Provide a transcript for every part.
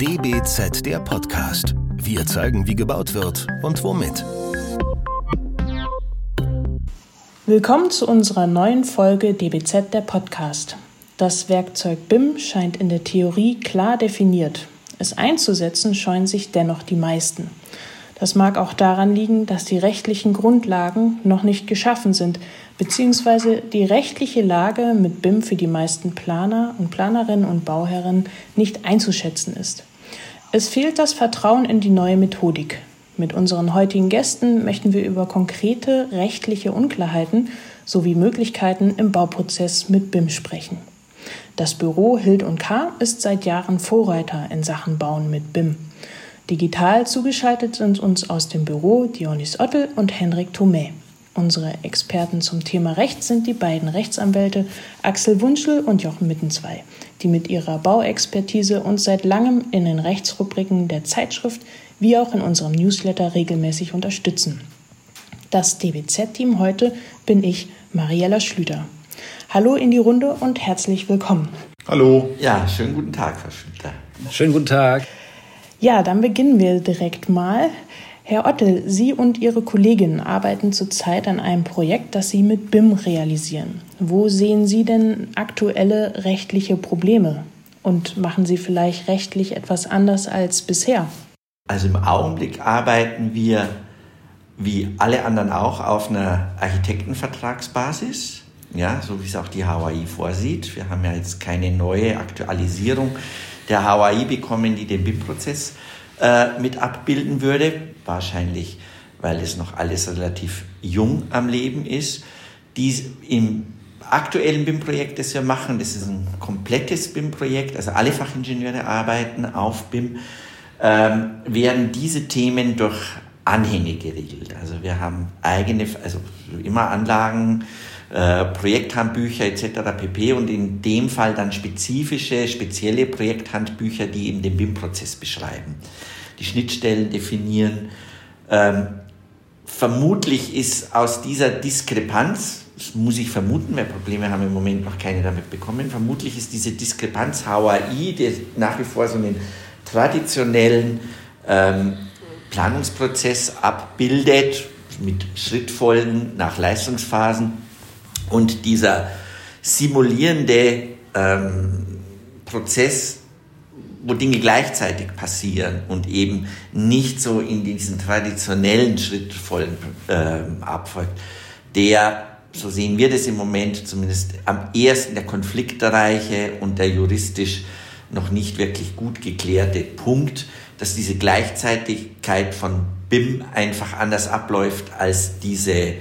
DBZ der Podcast. Wir zeigen, wie gebaut wird und womit. Willkommen zu unserer neuen Folge DBZ der Podcast. Das Werkzeug BIM scheint in der Theorie klar definiert. Es einzusetzen scheuen sich dennoch die meisten. Das mag auch daran liegen, dass die rechtlichen Grundlagen noch nicht geschaffen sind, beziehungsweise die rechtliche Lage mit BIM für die meisten Planer und Planerinnen und Bauherren nicht einzuschätzen ist. Es fehlt das Vertrauen in die neue Methodik. Mit unseren heutigen Gästen möchten wir über konkrete rechtliche Unklarheiten sowie Möglichkeiten im Bauprozess mit BIM sprechen. Das Büro Hild und K ist seit Jahren Vorreiter in Sachen Bauen mit BIM. Digital zugeschaltet sind uns aus dem Büro Dionys Ottel und Henrik Thomé. Unsere Experten zum Thema Recht sind die beiden Rechtsanwälte Axel Wunschel und Jochen Mittenzwei, die mit ihrer Bauexpertise uns seit langem in den Rechtsrubriken der Zeitschrift wie auch in unserem Newsletter regelmäßig unterstützen. Das DBZ-Team heute bin ich, Mariella Schlüter. Hallo in die Runde und herzlich willkommen. Hallo. Ja, schönen guten Tag, Frau Schlüter. Schönen guten Tag. Ja, dann beginnen wir direkt mal. Herr Ottel, Sie und Ihre Kollegin arbeiten zurzeit an einem Projekt, das Sie mit BIM realisieren. Wo sehen Sie denn aktuelle rechtliche Probleme? Und machen Sie vielleicht rechtlich etwas anders als bisher? Also im Augenblick arbeiten wir wie alle anderen auch auf einer Architektenvertragsbasis, ja, so wie es auch die HAI vorsieht. Wir haben ja jetzt keine neue Aktualisierung der HAI bekommen, die den BIM-Prozess äh, mit abbilden würde. Wahrscheinlich, weil es noch alles relativ jung am Leben ist. Die im aktuellen BIM-Projekt, das wir machen, das ist ein komplettes BIM-Projekt, also alle Fachingenieure arbeiten auf BIM, ähm, werden diese Themen durch Anhänge geregelt. Also wir haben eigene, also immer Anlagen, äh, Projekthandbücher etc. pp. Und in dem Fall dann spezifische, spezielle Projekthandbücher, die eben den BIM-Prozess beschreiben, die Schnittstellen definieren. Ähm, vermutlich ist aus dieser Diskrepanz, das muss ich vermuten, weil Probleme haben im Moment noch keine damit bekommen, vermutlich ist diese Diskrepanz HAI, der nach wie vor so einen traditionellen ähm, Planungsprozess abbildet, mit Schrittfolgen nach Leistungsphasen, und dieser simulierende ähm, Prozess, wo Dinge gleichzeitig passieren und eben nicht so in diesen traditionellen Schrittfolgen äh, abfolgt, der, so sehen wir das im Moment, zumindest am ersten der konfliktreiche und der juristisch noch nicht wirklich gut geklärte Punkt, dass diese Gleichzeitigkeit von BIM einfach anders abläuft als diese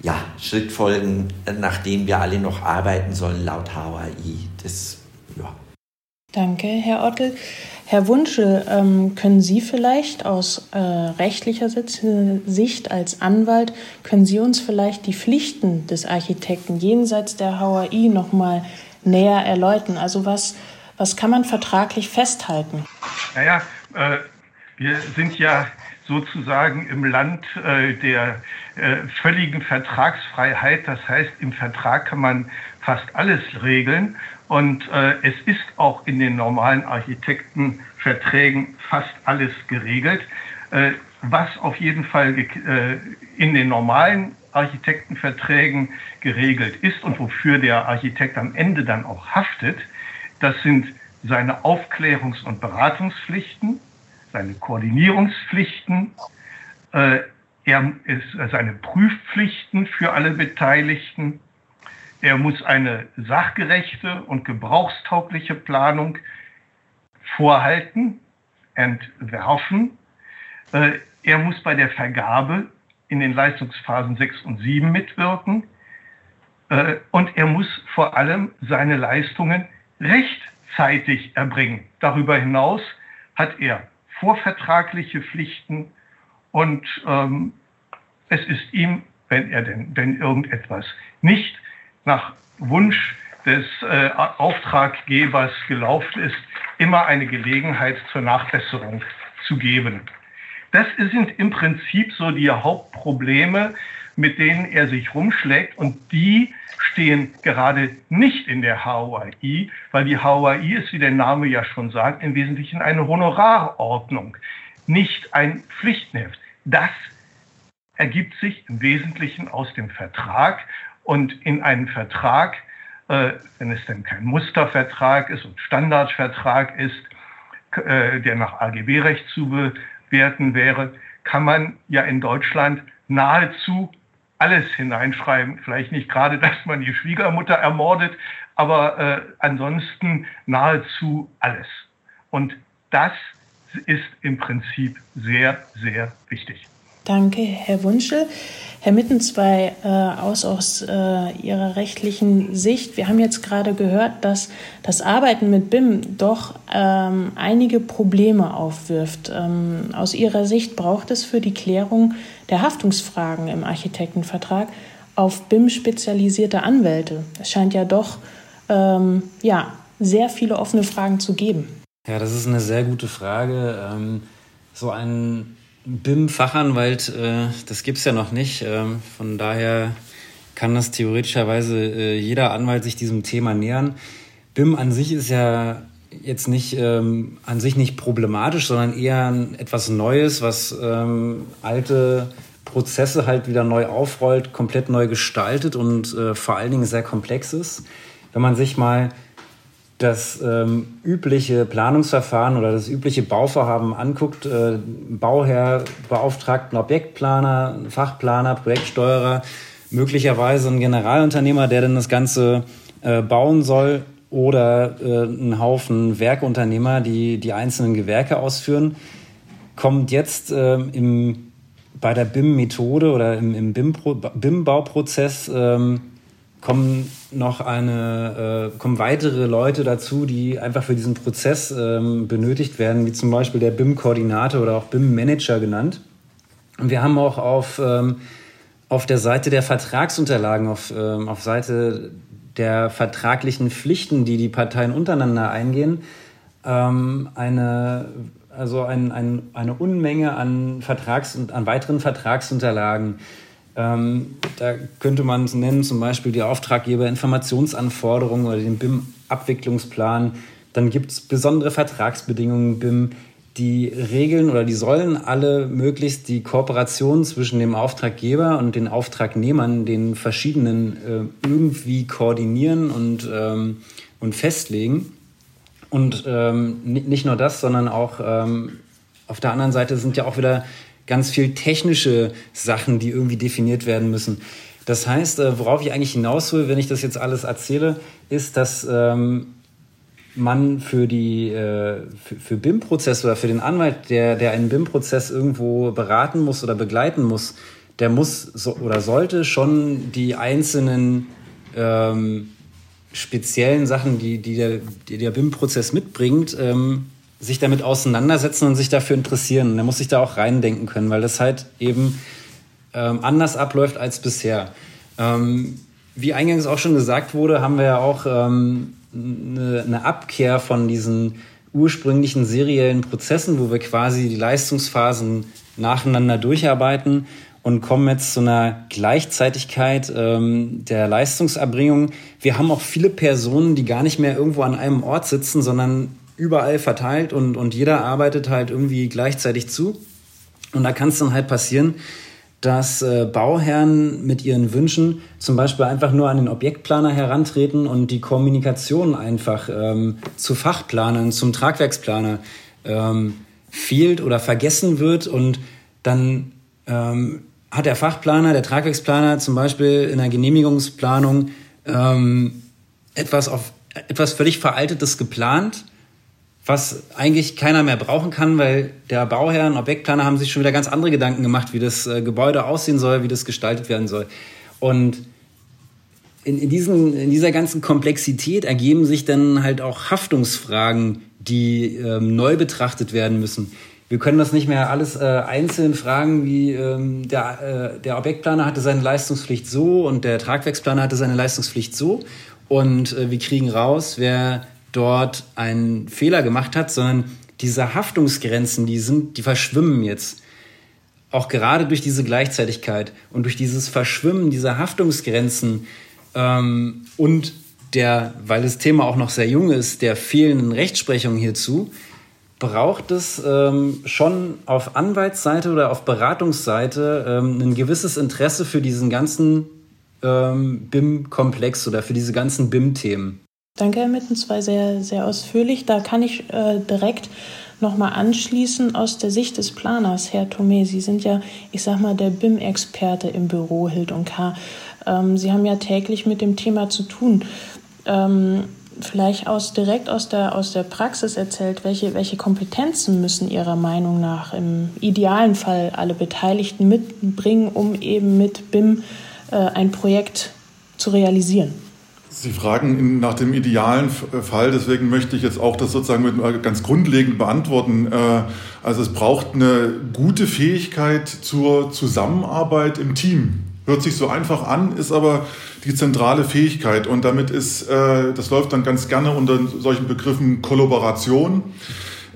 ja, Schrittfolgen, nach denen wir alle noch arbeiten sollen, laut HAI. Das, ja. Danke, Herr Ottel. Herr Wunschel, ähm, können Sie vielleicht aus äh, rechtlicher Sicht als Anwalt, können Sie uns vielleicht die Pflichten des Architekten jenseits der HAI nochmal näher erläutern? Also was, was kann man vertraglich festhalten? Naja, äh, wir sind ja sozusagen im Land äh, der äh, völligen Vertragsfreiheit. Das heißt, im Vertrag kann man fast alles regeln. Und äh, es ist auch in den normalen Architektenverträgen fast alles geregelt. Äh, was auf jeden Fall äh, in den normalen Architektenverträgen geregelt ist und wofür der Architekt am Ende dann auch haftet, das sind seine Aufklärungs- und Beratungspflichten, seine Koordinierungspflichten, äh, er ist äh, seine Prüfpflichten für alle Beteiligten. Er muss eine sachgerechte und gebrauchstaugliche Planung vorhalten, entwerfen. Äh, er muss bei der Vergabe in den Leistungsphasen 6 und 7 mitwirken. Äh, und er muss vor allem seine Leistungen rechtzeitig erbringen. Darüber hinaus hat er vorvertragliche Pflichten und ähm, es ist ihm, wenn er denn, wenn irgendetwas nicht nach Wunsch des äh, Auftraggebers gelaufen ist, immer eine Gelegenheit zur Nachbesserung zu geben. Das sind im Prinzip so die Hauptprobleme, mit denen er sich rumschlägt und die stehen gerade nicht in der HOI, weil die HOI ist, wie der Name ja schon sagt, im Wesentlichen eine Honorarordnung, nicht ein Pflichtenheft. Das ergibt sich im Wesentlichen aus dem Vertrag und in einem Vertrag, äh, wenn es denn kein Mustervertrag ist und Standardvertrag ist, äh, der nach AGB-Recht zu bewerten wäre, kann man ja in Deutschland nahezu alles hineinschreiben. Vielleicht nicht gerade, dass man die Schwiegermutter ermordet, aber äh, ansonsten nahezu alles. Und das ist im Prinzip sehr, sehr wichtig. Danke, Herr Wunschel. Herr Mittenzwei, äh, aus, aus äh, Ihrer rechtlichen Sicht, wir haben jetzt gerade gehört, dass das Arbeiten mit BIM doch ähm, einige Probleme aufwirft. Ähm, aus Ihrer Sicht braucht es für die Klärung der Haftungsfragen im Architektenvertrag auf BIM spezialisierte Anwälte. Es scheint ja doch ähm, ja, sehr viele offene Fragen zu geben. Ja, das ist eine sehr gute Frage. Ähm, so ein BIM-Fachanwalt, äh, das gibt es ja noch nicht. Ähm, von daher kann das theoretischerweise äh, jeder Anwalt sich diesem Thema nähern. BIM an sich ist ja jetzt nicht ähm, an sich nicht problematisch, sondern eher etwas Neues, was ähm, alte Prozesse halt wieder neu aufrollt, komplett neu gestaltet und äh, vor allen Dingen sehr komplex ist. Wenn man sich mal das ähm, übliche Planungsverfahren oder das übliche Bauvorhaben anguckt, äh, Bauherr beauftragt einen Objektplaner, einen Fachplaner, Projektsteuerer, möglicherweise ein Generalunternehmer, der dann das Ganze äh, bauen soll oder äh, ein Haufen Werkunternehmer, die die einzelnen Gewerke ausführen, kommt jetzt äh, im, bei der BIM-Methode oder im, im BIM-Bauprozess ähm, kommen noch eine, äh, kommen weitere Leute dazu, die einfach für diesen Prozess ähm, benötigt werden, wie zum Beispiel der BIM-Koordinator oder auch BIM-Manager genannt. Und wir haben auch auf, ähm, auf der Seite der Vertragsunterlagen, auf, ähm, auf Seite der vertraglichen Pflichten, die die Parteien untereinander eingehen, ähm, eine, also ein, ein, eine Unmenge an, Vertrags- und an weiteren Vertragsunterlagen ähm, da könnte man es nennen, zum Beispiel die Auftraggeberinformationsanforderungen oder den BIM-Abwicklungsplan. Dann gibt es besondere Vertragsbedingungen BIM. Die regeln oder die sollen alle möglichst die Kooperation zwischen dem Auftraggeber und den Auftragnehmern, den verschiedenen, äh, irgendwie koordinieren und, ähm, und festlegen. Und ähm, nicht nur das, sondern auch ähm, auf der anderen Seite sind ja auch wieder ganz viel technische Sachen, die irgendwie definiert werden müssen. Das heißt, äh, worauf ich eigentlich hinaus will, wenn ich das jetzt alles erzähle, ist, dass ähm, man für die äh, für, für BIM-Prozess oder für den Anwalt, der, der einen BIM-Prozess irgendwo beraten muss oder begleiten muss, der muss so, oder sollte schon die einzelnen ähm, speziellen Sachen, die, die der, die der BIM-Prozess mitbringt, ähm, sich damit auseinandersetzen und sich dafür interessieren. Und er muss sich da auch reindenken können, weil das halt eben ähm, anders abläuft als bisher. Ähm, wie eingangs auch schon gesagt wurde, haben wir ja auch ähm, eine, eine Abkehr von diesen ursprünglichen seriellen Prozessen, wo wir quasi die Leistungsphasen nacheinander durcharbeiten und kommen jetzt zu einer Gleichzeitigkeit ähm, der Leistungserbringung. Wir haben auch viele Personen, die gar nicht mehr irgendwo an einem Ort sitzen, sondern überall verteilt und, und jeder arbeitet halt irgendwie gleichzeitig zu. Und da kann es dann halt passieren, dass äh, Bauherren mit ihren Wünschen zum Beispiel einfach nur an den Objektplaner herantreten und die Kommunikation einfach ähm, zu Fachplanern, zum Tragwerksplaner ähm, fehlt oder vergessen wird und dann ähm, hat der Fachplaner, der Tragwerksplaner zum Beispiel in der Genehmigungsplanung ähm, etwas auf etwas völlig Veraltetes geplant was eigentlich keiner mehr brauchen kann, weil der Bauherr und Objektplaner haben sich schon wieder ganz andere Gedanken gemacht, wie das äh, Gebäude aussehen soll, wie das gestaltet werden soll. Und in, in, diesen, in dieser ganzen Komplexität ergeben sich dann halt auch Haftungsfragen, die ähm, neu betrachtet werden müssen. Wir können das nicht mehr alles äh, einzeln fragen, wie ähm, der, äh, der Objektplaner hatte seine Leistungspflicht so und der Tragwerksplaner hatte seine Leistungspflicht so. Und äh, wir kriegen raus, wer dort einen Fehler gemacht hat, sondern diese Haftungsgrenzen, die sind, die verschwimmen jetzt. auch gerade durch diese Gleichzeitigkeit und durch dieses Verschwimmen dieser Haftungsgrenzen ähm, und der, weil das Thema auch noch sehr jung ist, der fehlenden Rechtsprechung hierzu, braucht es ähm, schon auf Anwaltsseite oder auf Beratungsseite ähm, ein gewisses Interesse für diesen ganzen ähm, BIM-Komplex oder für diese ganzen BIM-Themen. Danke, Herr Mittens, war sehr, sehr ausführlich. Da kann ich äh, direkt nochmal anschließen aus der Sicht des Planers, Herr Thome. Sie sind ja, ich sag mal, der BIM-Experte im Büro Hild und K. Ähm, Sie haben ja täglich mit dem Thema zu tun. Ähm, vielleicht aus, direkt aus der, aus der Praxis erzählt, welche, welche Kompetenzen müssen Ihrer Meinung nach im idealen Fall alle Beteiligten mitbringen, um eben mit BIM äh, ein Projekt zu realisieren? Sie fragen nach dem idealen Fall, deswegen möchte ich jetzt auch das sozusagen mit ganz grundlegend beantworten. Äh, also es braucht eine gute Fähigkeit zur Zusammenarbeit im Team. Hört sich so einfach an, ist aber die zentrale Fähigkeit. Und damit ist, äh, das läuft dann ganz gerne unter solchen Begriffen Kollaboration.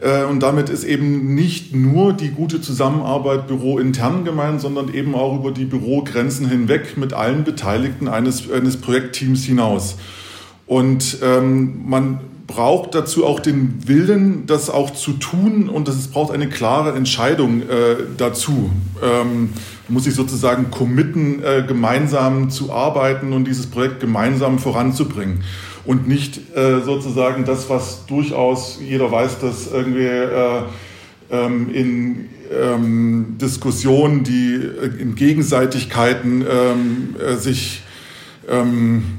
Äh, und damit ist eben nicht nur die gute Zusammenarbeit bürointern gemeint, sondern eben auch über die Bürogrenzen hinweg mit allen Beteiligten eines, eines Projektteams hinaus. Und ähm, man braucht dazu auch den Willen, das auch zu tun und es braucht eine klare Entscheidung äh, dazu. Ähm, muss sich sozusagen committen, äh, gemeinsam zu arbeiten und dieses Projekt gemeinsam voranzubringen. Und nicht äh, sozusagen das, was durchaus jeder weiß, dass irgendwie äh, ähm, in ähm, Diskussionen, die äh, in Gegenseitigkeiten ähm, äh, sich ähm,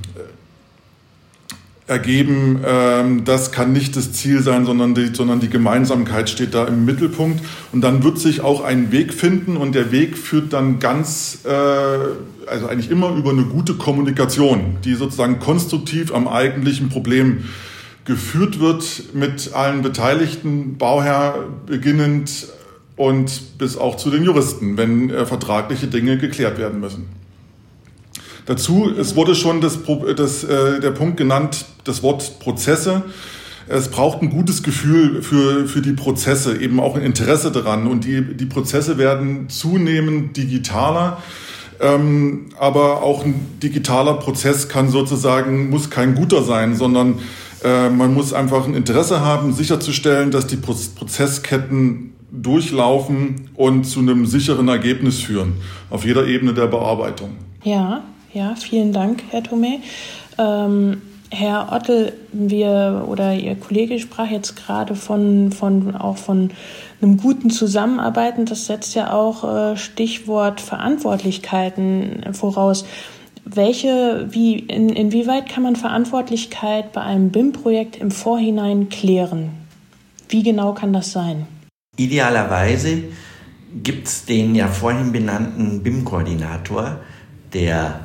ergeben, ähm, das kann nicht das Ziel sein, sondern die, sondern die Gemeinsamkeit steht da im Mittelpunkt. Und dann wird sich auch ein Weg finden und der Weg führt dann ganz, äh, also eigentlich immer über eine gute Kommunikation, die sozusagen konstruktiv am eigentlichen Problem geführt wird mit allen Beteiligten, Bauherr beginnend und bis auch zu den Juristen, wenn äh, vertragliche Dinge geklärt werden müssen. Dazu, es wurde schon das, das, äh, der Punkt genannt, das Wort Prozesse. Es braucht ein gutes Gefühl für, für die Prozesse, eben auch ein Interesse daran. Und die, die Prozesse werden zunehmend digitaler. Ähm, aber auch ein digitaler Prozess kann sozusagen, muss kein guter sein, sondern äh, man muss einfach ein Interesse haben, sicherzustellen, dass die Prozessketten durchlaufen und zu einem sicheren Ergebnis führen, auf jeder Ebene der Bearbeitung. Ja, ja, vielen Dank, Herr Thome. Ähm, Herr Ottel, wir oder Ihr Kollege sprach jetzt gerade von, von auch von einem guten Zusammenarbeiten. Das setzt ja auch äh, Stichwort Verantwortlichkeiten voraus. Welche, wie, in, inwieweit kann man Verantwortlichkeit bei einem BIM-Projekt im Vorhinein klären? Wie genau kann das sein? Idealerweise gibt es den ja vorhin benannten BIM-Koordinator, der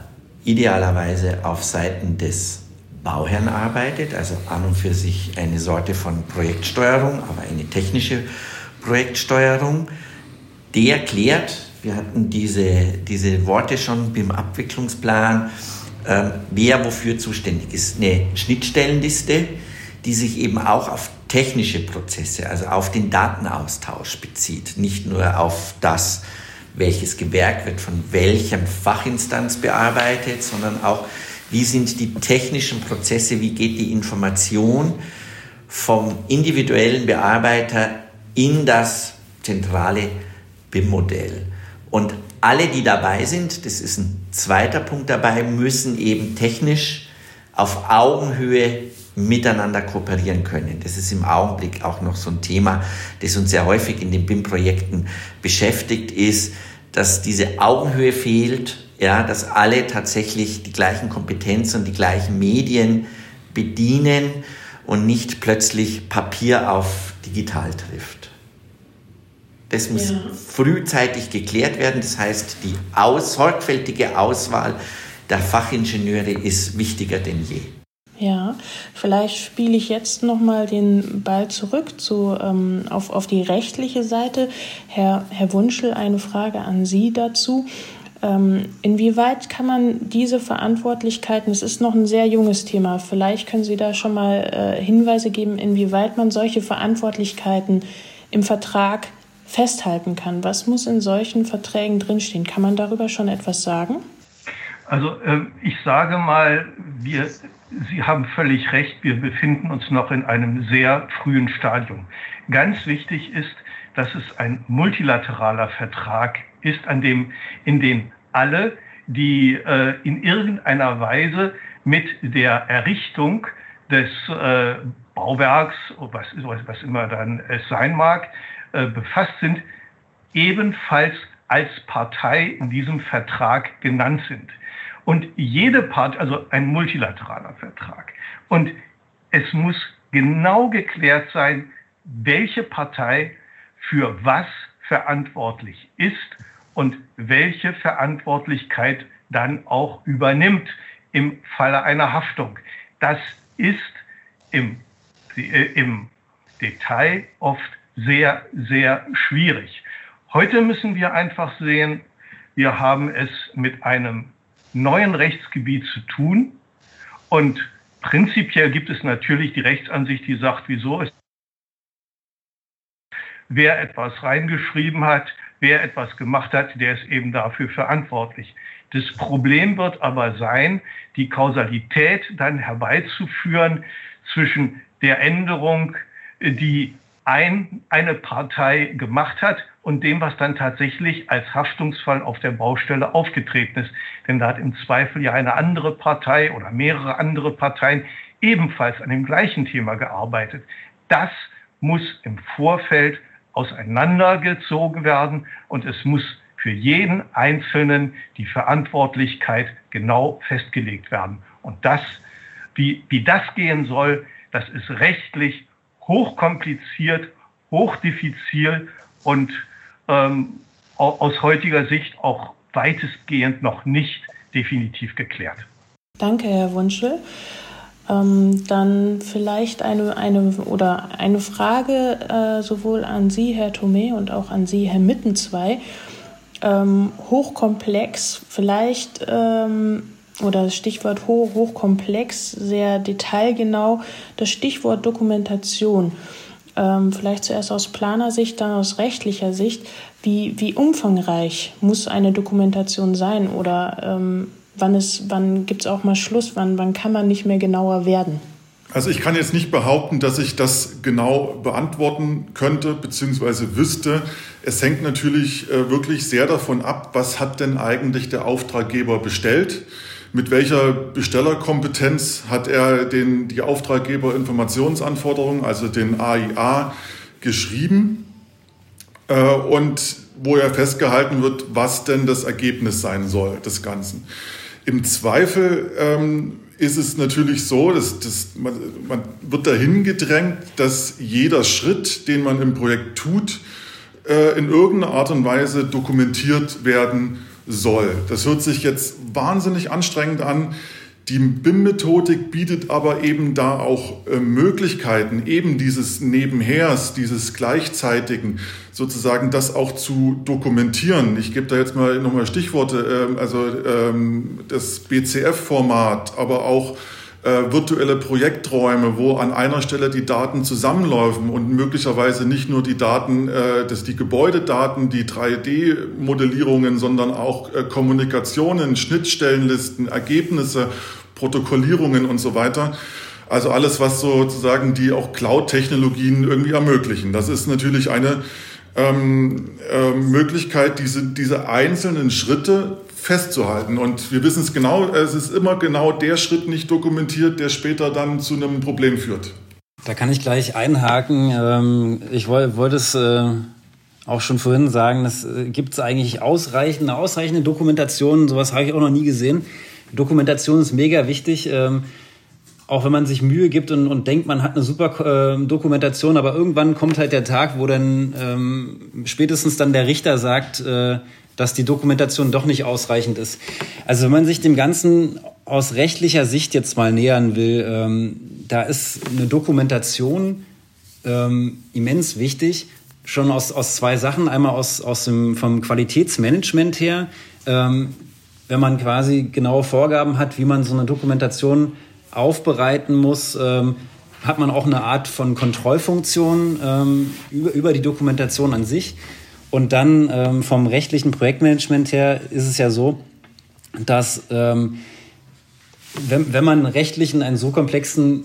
idealerweise auf Seiten des Bauherrn arbeitet, also an und für sich eine Sorte von Projektsteuerung, aber eine technische Projektsteuerung. Der klärt, wir hatten diese, diese Worte schon beim Abwicklungsplan, äh, wer wofür zuständig ist. Eine Schnittstellenliste, die sich eben auch auf technische Prozesse, also auf den Datenaustausch bezieht, nicht nur auf das, welches Gewerk wird von welchem Fachinstanz bearbeitet, sondern auch, wie sind die technischen Prozesse, wie geht die Information vom individuellen Bearbeiter in das zentrale BIM-Modell. Und alle, die dabei sind, das ist ein zweiter Punkt dabei, müssen eben technisch auf Augenhöhe miteinander kooperieren können. Das ist im Augenblick auch noch so ein Thema, das uns sehr häufig in den BIM-Projekten beschäftigt, ist, dass diese Augenhöhe fehlt, ja, dass alle tatsächlich die gleichen Kompetenzen und die gleichen Medien bedienen und nicht plötzlich Papier auf digital trifft. Das muss ja. frühzeitig geklärt werden. Das heißt, die aus, sorgfältige Auswahl der Fachingenieure ist wichtiger denn je. Ja, vielleicht spiele ich jetzt nochmal den Ball zurück zu, ähm, auf, auf die rechtliche Seite. Herr, Herr Wunschel, eine Frage an Sie dazu. Ähm, inwieweit kann man diese Verantwortlichkeiten, es ist noch ein sehr junges Thema, vielleicht können Sie da schon mal äh, Hinweise geben, inwieweit man solche Verantwortlichkeiten im Vertrag festhalten kann? Was muss in solchen Verträgen drinstehen? Kann man darüber schon etwas sagen? Also äh, ich sage mal, wir, Sie haben völlig recht, wir befinden uns noch in einem sehr frühen Stadium. Ganz wichtig ist, dass es ein multilateraler Vertrag ist, an dem, in dem alle, die äh, in irgendeiner Weise mit der Errichtung des äh, Bauwerks, was, was immer dann es sein mag, äh, befasst sind, ebenfalls als Partei in diesem Vertrag genannt sind. Und jede Part, also ein multilateraler Vertrag. Und es muss genau geklärt sein, welche Partei für was verantwortlich ist und welche Verantwortlichkeit dann auch übernimmt im Falle einer Haftung. Das ist im, im Detail oft sehr, sehr schwierig. Heute müssen wir einfach sehen, wir haben es mit einem neuen Rechtsgebiet zu tun und prinzipiell gibt es natürlich die Rechtsansicht, die sagt, wieso ist wer etwas reingeschrieben hat, wer etwas gemacht hat, der ist eben dafür verantwortlich. Das Problem wird aber sein, die Kausalität dann herbeizuführen zwischen der Änderung, die ein, eine Partei gemacht hat und dem, was dann tatsächlich als Haftungsfall auf der Baustelle aufgetreten ist. Denn da hat im Zweifel ja eine andere Partei oder mehrere andere Parteien ebenfalls an dem gleichen Thema gearbeitet. Das muss im Vorfeld auseinandergezogen werden und es muss für jeden Einzelnen die Verantwortlichkeit genau festgelegt werden. Und das, wie, wie das gehen soll, das ist rechtlich hochkompliziert, hochdifizil und ähm, aus heutiger Sicht auch weitestgehend noch nicht definitiv geklärt. Danke, Herr Wunschel. Ähm, dann vielleicht eine, eine oder eine Frage äh, sowohl an Sie, Herr Thome, und auch an Sie, Herr Mittenzwei. Ähm, hochkomplex, vielleicht ähm, oder das Stichwort hoch, hochkomplex, sehr detailgenau, das Stichwort Dokumentation. Ähm, vielleicht zuerst aus Planersicht, dann aus rechtlicher Sicht. Wie, wie umfangreich muss eine Dokumentation sein oder ähm, wann, wann gibt es auch mal Schluss, wann, wann kann man nicht mehr genauer werden? Also ich kann jetzt nicht behaupten, dass ich das genau beantworten könnte bzw. wüsste. Es hängt natürlich äh, wirklich sehr davon ab, was hat denn eigentlich der Auftraggeber bestellt mit welcher Bestellerkompetenz hat er den, die Auftraggeberinformationsanforderungen, also den AIA, geschrieben äh, und wo er festgehalten wird, was denn das Ergebnis sein soll des Ganzen. Im Zweifel ähm, ist es natürlich so, dass, dass man, man wird dahin gedrängt, dass jeder Schritt, den man im Projekt tut, äh, in irgendeiner Art und Weise dokumentiert werden soll. Das hört sich jetzt wahnsinnig anstrengend an. Die BIM-Methodik bietet aber eben da auch äh, Möglichkeiten, eben dieses Nebenhers, dieses Gleichzeitigen, sozusagen das auch zu dokumentieren. Ich gebe da jetzt mal nochmal Stichworte, äh, also ähm, das BCF-Format, aber auch äh, virtuelle Projekträume, wo an einer Stelle die Daten zusammenlaufen und möglicherweise nicht nur die Daten, äh, das die Gebäudedaten, die 3D-Modellierungen, sondern auch äh, Kommunikationen, Schnittstellenlisten, Ergebnisse, Protokollierungen und so weiter. Also alles, was sozusagen die auch Cloud-Technologien irgendwie ermöglichen. Das ist natürlich eine ähm, äh, Möglichkeit, diese, diese einzelnen Schritte festzuhalten. Und wir wissen es genau, es ist immer genau der Schritt nicht dokumentiert, der später dann zu einem Problem führt. Da kann ich gleich einhaken. Ähm, ich wollte es äh, auch schon vorhin sagen, es äh, gibt eigentlich ausreichende, ausreichende Dokumentation. Sowas habe ich auch noch nie gesehen. Dokumentation ist mega wichtig. Ähm, auch wenn man sich Mühe gibt und, und denkt, man hat eine super äh, Dokumentation, aber irgendwann kommt halt der Tag, wo dann ähm, spätestens dann der Richter sagt, dass die Dokumentation doch nicht ausreichend ist. Also wenn man sich dem Ganzen aus rechtlicher Sicht jetzt mal nähern will, ähm, da ist eine Dokumentation ähm, immens wichtig, schon aus, aus zwei Sachen. Einmal aus, aus dem, vom Qualitätsmanagement her, ähm, wenn man quasi genaue Vorgaben hat, wie man so eine Dokumentation aufbereiten muss, ähm, hat man auch eine Art von Kontrollfunktion ähm, über, über die Dokumentation an sich. Und dann ähm, vom rechtlichen Projektmanagement her ist es ja so, dass ähm, wenn, wenn man rechtlich in einem so komplexen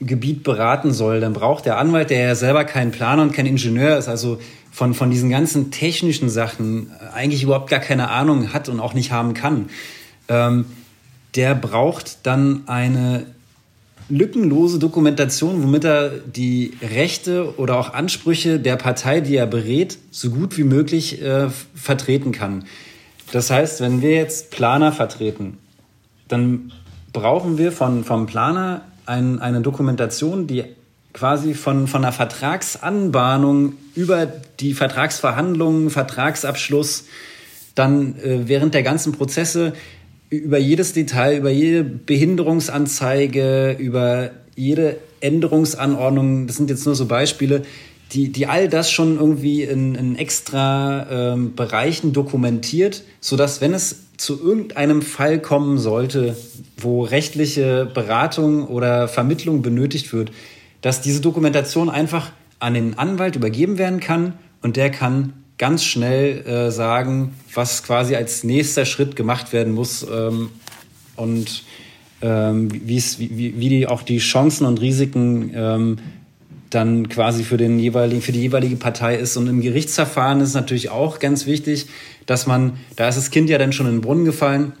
Gebiet beraten soll, dann braucht der Anwalt, der ja selber kein Planer und kein Ingenieur ist, also von, von diesen ganzen technischen Sachen eigentlich überhaupt gar keine Ahnung hat und auch nicht haben kann, ähm, der braucht dann eine lückenlose Dokumentation, womit er die Rechte oder auch Ansprüche der Partei, die er berät, so gut wie möglich äh, vertreten kann. Das heißt, wenn wir jetzt Planer vertreten, dann brauchen wir von, vom Planer ein, eine Dokumentation, die quasi von, von der Vertragsanbahnung über die Vertragsverhandlungen, Vertragsabschluss, dann äh, während der ganzen Prozesse über jedes Detail, über jede Behinderungsanzeige, über jede Änderungsanordnung, das sind jetzt nur so Beispiele, die, die all das schon irgendwie in, in extra ähm, Bereichen dokumentiert, sodass wenn es zu irgendeinem Fall kommen sollte, wo rechtliche Beratung oder Vermittlung benötigt wird, dass diese Dokumentation einfach an den Anwalt übergeben werden kann und der kann ganz schnell äh, sagen, was quasi als nächster Schritt gemacht werden muss ähm, und ähm, wie, wie die auch die Chancen und Risiken ähm, dann quasi für, den jeweiligen, für die jeweilige Partei ist. Und im Gerichtsverfahren ist natürlich auch ganz wichtig, dass man, da ist das Kind ja dann schon in den Brunnen gefallen,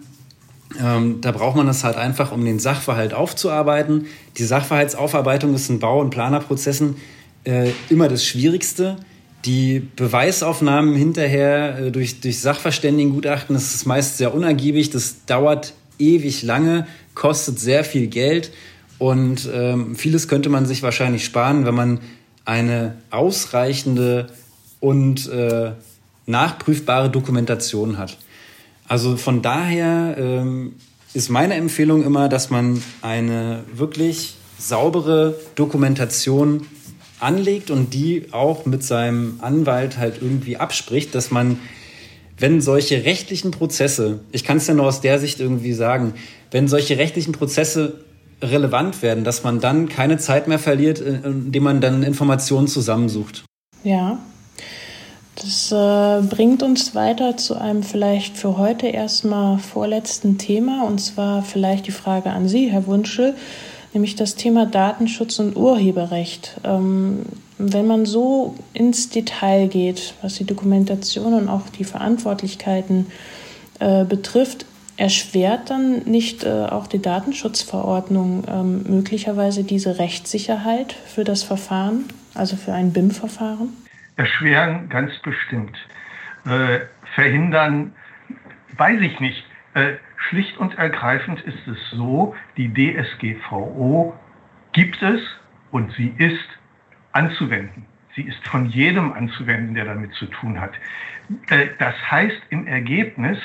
ähm, da braucht man das halt einfach, um den Sachverhalt aufzuarbeiten. Die Sachverhaltsaufarbeitung ist in Bau- und Planerprozessen äh, immer das Schwierigste. Die Beweisaufnahmen hinterher äh, durch, durch Sachverständigengutachten, das ist meist sehr unergiebig, das dauert ewig lange, kostet sehr viel Geld und ähm, vieles könnte man sich wahrscheinlich sparen, wenn man eine ausreichende und äh, nachprüfbare Dokumentation hat. Also von daher ähm, ist meine Empfehlung immer, dass man eine wirklich saubere Dokumentation anlegt und die auch mit seinem Anwalt halt irgendwie abspricht, dass man, wenn solche rechtlichen Prozesse, ich kann es ja nur aus der Sicht irgendwie sagen, wenn solche rechtlichen Prozesse relevant werden, dass man dann keine Zeit mehr verliert, äh, indem man dann Informationen zusammensucht. Ja, das äh, bringt uns weiter zu einem vielleicht für heute erstmal vorletzten Thema, und zwar vielleicht die Frage an Sie, Herr Wunschel nämlich das Thema Datenschutz und Urheberrecht. Ähm, wenn man so ins Detail geht, was die Dokumentation und auch die Verantwortlichkeiten äh, betrifft, erschwert dann nicht äh, auch die Datenschutzverordnung ähm, möglicherweise diese Rechtssicherheit für das Verfahren, also für ein BIM-Verfahren? Erschweren ganz bestimmt. Äh, verhindern, weiß ich nicht. Äh, Schlicht und ergreifend ist es so, die DSGVO gibt es und sie ist anzuwenden. Sie ist von jedem anzuwenden, der damit zu tun hat. Äh, das heißt im Ergebnis,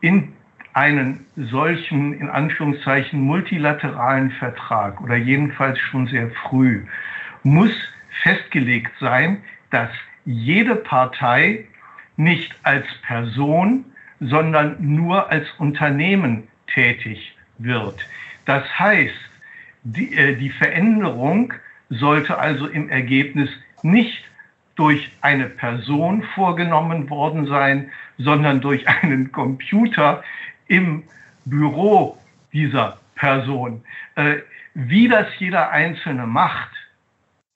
in einen solchen, in Anführungszeichen, multilateralen Vertrag oder jedenfalls schon sehr früh, muss festgelegt sein, dass jede Partei nicht als Person sondern nur als Unternehmen tätig wird. Das heißt, die, äh, die Veränderung sollte also im Ergebnis nicht durch eine Person vorgenommen worden sein, sondern durch einen Computer im Büro dieser Person. Äh, wie das jeder Einzelne macht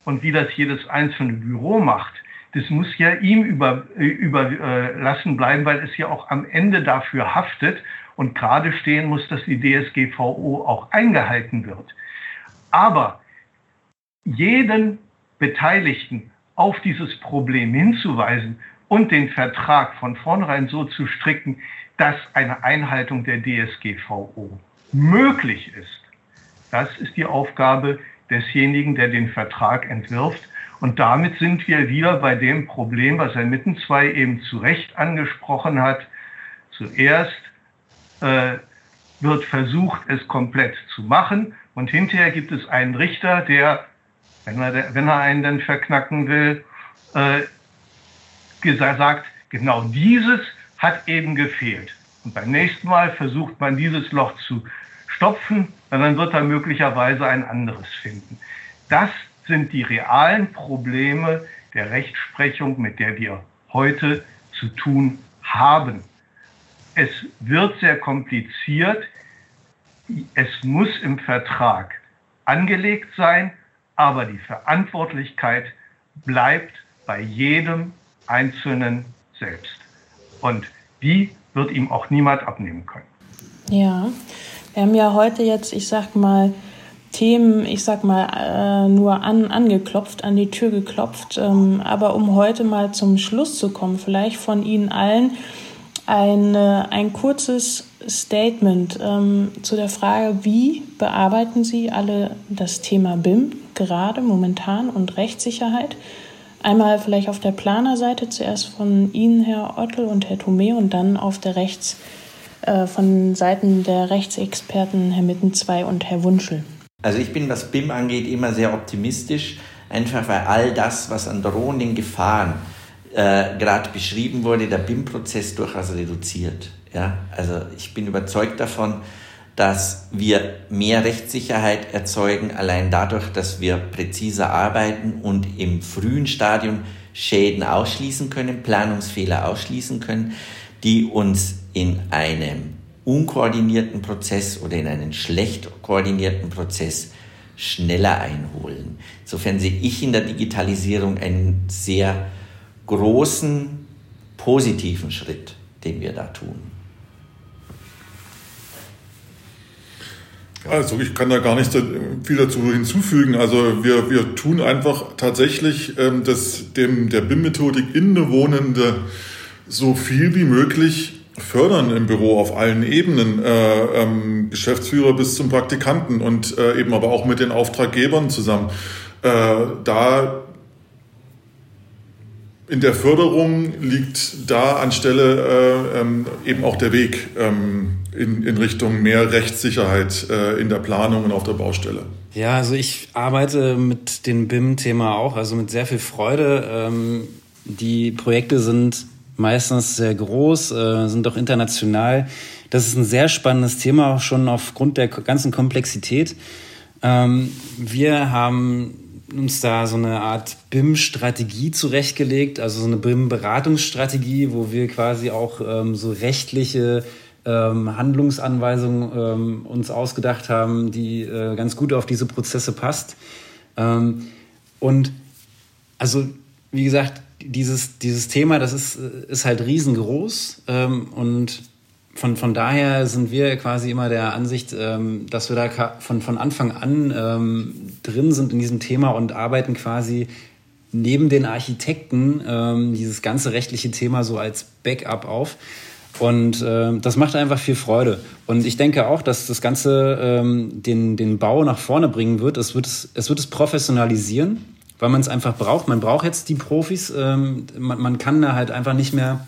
und wie das jedes einzelne Büro macht, das muss ja ihm über, äh, überlassen bleiben, weil es ja auch am Ende dafür haftet und gerade stehen muss, dass die DSGVO auch eingehalten wird. Aber jeden Beteiligten auf dieses Problem hinzuweisen und den Vertrag von vornherein so zu stricken, dass eine Einhaltung der DSGVO möglich ist, das ist die Aufgabe desjenigen, der den Vertrag entwirft. Und damit sind wir wieder bei dem Problem, was Herr Mittenzwei eben zu Recht angesprochen hat. Zuerst äh, wird versucht, es komplett zu machen und hinterher gibt es einen Richter, der, wenn er, wenn er einen dann verknacken will, äh, sagt, genau dieses hat eben gefehlt. Und beim nächsten Mal versucht man dieses Loch zu stopfen, und dann wird er möglicherweise ein anderes finden. Das sind die realen Probleme der Rechtsprechung, mit der wir heute zu tun haben. Es wird sehr kompliziert. Es muss im Vertrag angelegt sein, aber die Verantwortlichkeit bleibt bei jedem Einzelnen selbst. Und die wird ihm auch niemand abnehmen können. Ja, wir haben ja heute jetzt, ich sag mal, Themen, ich sag mal, äh, nur an, angeklopft, an die Tür geklopft. Ähm, aber um heute mal zum Schluss zu kommen, vielleicht von Ihnen allen ein, äh, ein kurzes Statement ähm, zu der Frage, wie bearbeiten Sie alle das Thema BIM gerade momentan und Rechtssicherheit? Einmal vielleicht auf der Planerseite zuerst von Ihnen, Herr Ottel und Herr Thome, und dann auf der Rechts, äh, von Seiten der Rechtsexperten Herr Mittenzwei und Herr Wunschel. Also ich bin, was BIM angeht, immer sehr optimistisch, einfach weil all das, was an drohenden Gefahren äh, gerade beschrieben wurde, der BIM-Prozess durchaus reduziert. Ja? Also ich bin überzeugt davon, dass wir mehr Rechtssicherheit erzeugen, allein dadurch, dass wir präziser arbeiten und im frühen Stadium Schäden ausschließen können, Planungsfehler ausschließen können, die uns in einem unkoordinierten Prozess oder in einen schlecht koordinierten Prozess schneller einholen. Insofern sehe ich in der Digitalisierung einen sehr großen positiven Schritt, den wir da tun. Also ich kann da gar nicht viel dazu hinzufügen. Also wir, wir tun einfach tatsächlich ähm, das, dem der BIM-Methodik innewohnende so viel wie möglich fördern im Büro auf allen Ebenen, äh, ähm, Geschäftsführer bis zum Praktikanten und äh, eben aber auch mit den Auftraggebern zusammen. Äh, da in der Förderung liegt da anstelle äh, ähm, eben auch der Weg ähm, in, in Richtung mehr Rechtssicherheit äh, in der Planung und auf der Baustelle. Ja, also ich arbeite mit dem BIM-Thema auch, also mit sehr viel Freude. Ähm, die Projekte sind meistens sehr groß, äh, sind auch international. Das ist ein sehr spannendes Thema, auch schon aufgrund der ganzen Komplexität. Ähm, wir haben uns da so eine Art BIM-Strategie zurechtgelegt, also so eine BIM-Beratungsstrategie, wo wir quasi auch ähm, so rechtliche ähm, Handlungsanweisungen ähm, uns ausgedacht haben, die äh, ganz gut auf diese Prozesse passt. Ähm, und also, wie gesagt, dieses, dieses Thema, das ist, ist halt riesengroß ähm, und von, von daher sind wir quasi immer der Ansicht, ähm, dass wir da von, von Anfang an ähm, drin sind in diesem Thema und arbeiten quasi neben den Architekten ähm, dieses ganze rechtliche Thema so als Backup auf. Und äh, das macht einfach viel Freude. Und ich denke auch, dass das Ganze ähm, den, den Bau nach vorne bringen wird. Es wird es, es, wird es professionalisieren weil man es einfach braucht. Man braucht jetzt die Profis. Ähm, man, man kann da halt einfach nicht mehr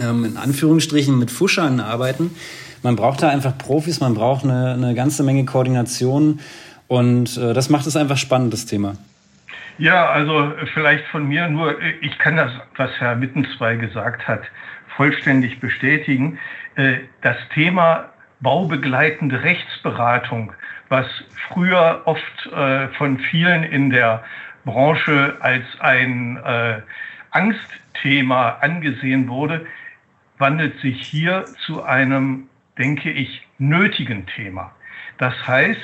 ähm, in Anführungsstrichen mit Fuschern arbeiten. Man braucht da einfach Profis, man braucht eine, eine ganze Menge Koordination und äh, das macht es einfach spannend, das Thema. Ja, also vielleicht von mir nur, ich kann das, was Herr Mittenzweig gesagt hat, vollständig bestätigen. Äh, das Thema baubegleitende Rechtsberatung, was früher oft äh, von vielen in der Branche als ein äh, Angstthema angesehen wurde, wandelt sich hier zu einem, denke ich, nötigen Thema. Das heißt,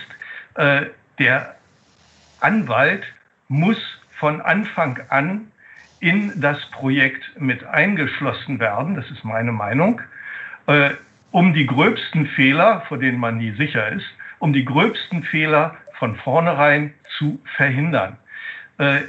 äh, der Anwalt muss von Anfang an in das Projekt mit eingeschlossen werden, das ist meine Meinung, äh, um die gröbsten Fehler, vor denen man nie sicher ist, um die gröbsten Fehler von vornherein zu verhindern. Äh,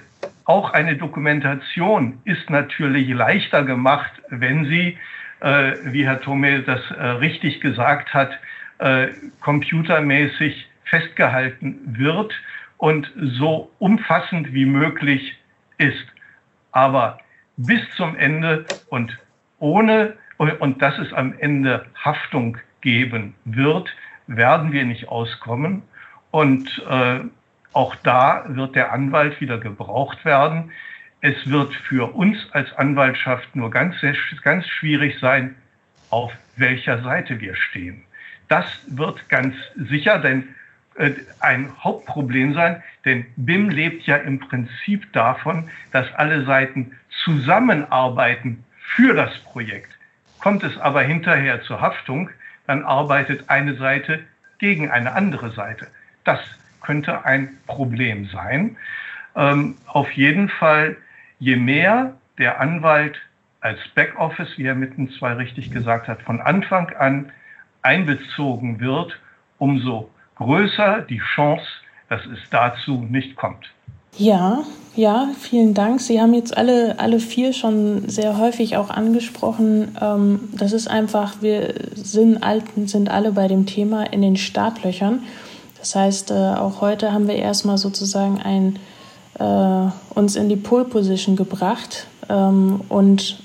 auch eine Dokumentation ist natürlich leichter gemacht, wenn sie, äh, wie Herr Thome das äh, richtig gesagt hat, äh, computermäßig festgehalten wird und so umfassend wie möglich ist. Aber bis zum Ende und ohne, und dass es am Ende Haftung geben wird, werden wir nicht auskommen. Und äh, auch da wird der Anwalt wieder gebraucht werden. Es wird für uns als Anwaltschaft nur ganz, ganz schwierig sein, auf welcher Seite wir stehen. Das wird ganz sicher, denn äh, ein Hauptproblem sein, denn BIM lebt ja im Prinzip davon, dass alle Seiten zusammenarbeiten für das Projekt. Kommt es aber hinterher zur Haftung, dann arbeitet eine Seite gegen eine andere Seite. Das könnte ein Problem sein. Ähm, auf jeden Fall, je mehr der Anwalt als Backoffice, wie er mitten zwei richtig gesagt hat, von Anfang an einbezogen wird, umso größer die Chance, dass es dazu nicht kommt. Ja, ja, vielen Dank. Sie haben jetzt alle, alle vier schon sehr häufig auch angesprochen. Ähm, das ist einfach, wir sind, alten, sind alle bei dem Thema in den Startlöchern. Das heißt, äh, auch heute haben wir erstmal sozusagen ein, äh, uns in die Pole Position gebracht ähm, und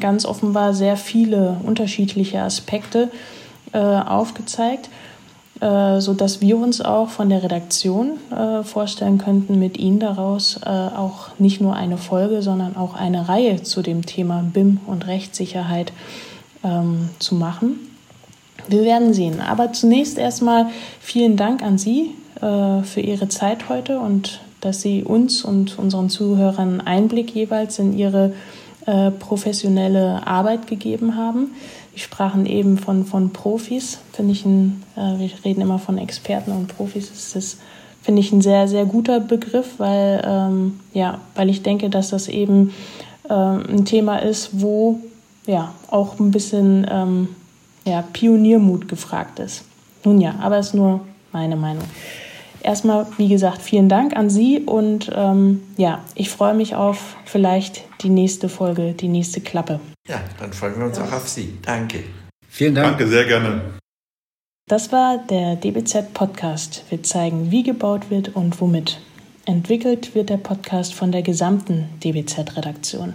ganz offenbar sehr viele unterschiedliche Aspekte äh, aufgezeigt, äh, sodass wir uns auch von der Redaktion äh, vorstellen könnten, mit Ihnen daraus äh, auch nicht nur eine Folge, sondern auch eine Reihe zu dem Thema BIM und Rechtssicherheit ähm, zu machen. Wir werden sehen. Aber zunächst erstmal vielen Dank an Sie äh, für Ihre Zeit heute und dass Sie uns und unseren Zuhörern Einblick jeweils in Ihre äh, professionelle Arbeit gegeben haben. Wir sprachen eben von, von Profis, finde ich ein, äh, wir reden immer von Experten und Profis, das ist finde ich ein sehr, sehr guter Begriff, weil, ähm, ja, weil ich denke, dass das eben ähm, ein Thema ist, wo ja auch ein bisschen ähm, ja, Pioniermut gefragt ist. Nun ja, aber es ist nur meine Meinung erstmal, wie gesagt, vielen Dank an Sie und ähm, ja, ich freue mich auf vielleicht die nächste Folge, die nächste Klappe. Ja, dann freuen wir uns auch auf Sie. Danke. Vielen Dank. Danke, sehr gerne. Das war der DBZ Podcast. Wir zeigen, wie gebaut wird und womit. Entwickelt wird der Podcast von der gesamten DBZ-Redaktion.